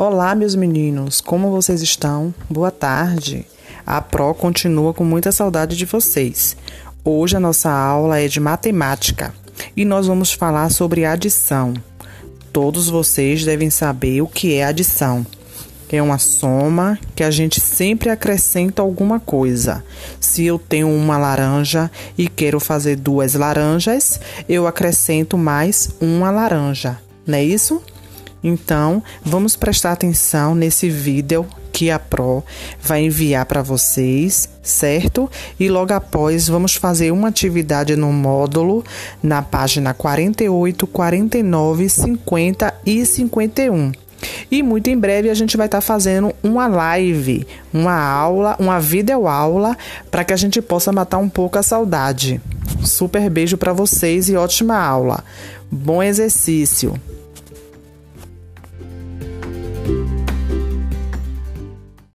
Olá, meus meninos, como vocês estão? Boa tarde. A Pro continua com muita saudade de vocês. Hoje a nossa aula é de matemática e nós vamos falar sobre adição. Todos vocês devem saber o que é adição. É uma soma que a gente sempre acrescenta alguma coisa. Se eu tenho uma laranja e quero fazer duas laranjas, eu acrescento mais uma laranja, não é isso? Então, vamos prestar atenção nesse vídeo que a Pro vai enviar para vocês, certo? E logo após vamos fazer uma atividade no módulo na página 48, 49, 50 e 51. E muito em breve a gente vai estar tá fazendo uma live, uma aula, uma videoaula para que a gente possa matar um pouco a saudade. Super beijo para vocês e ótima aula. Bom exercício.